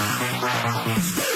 Yeah.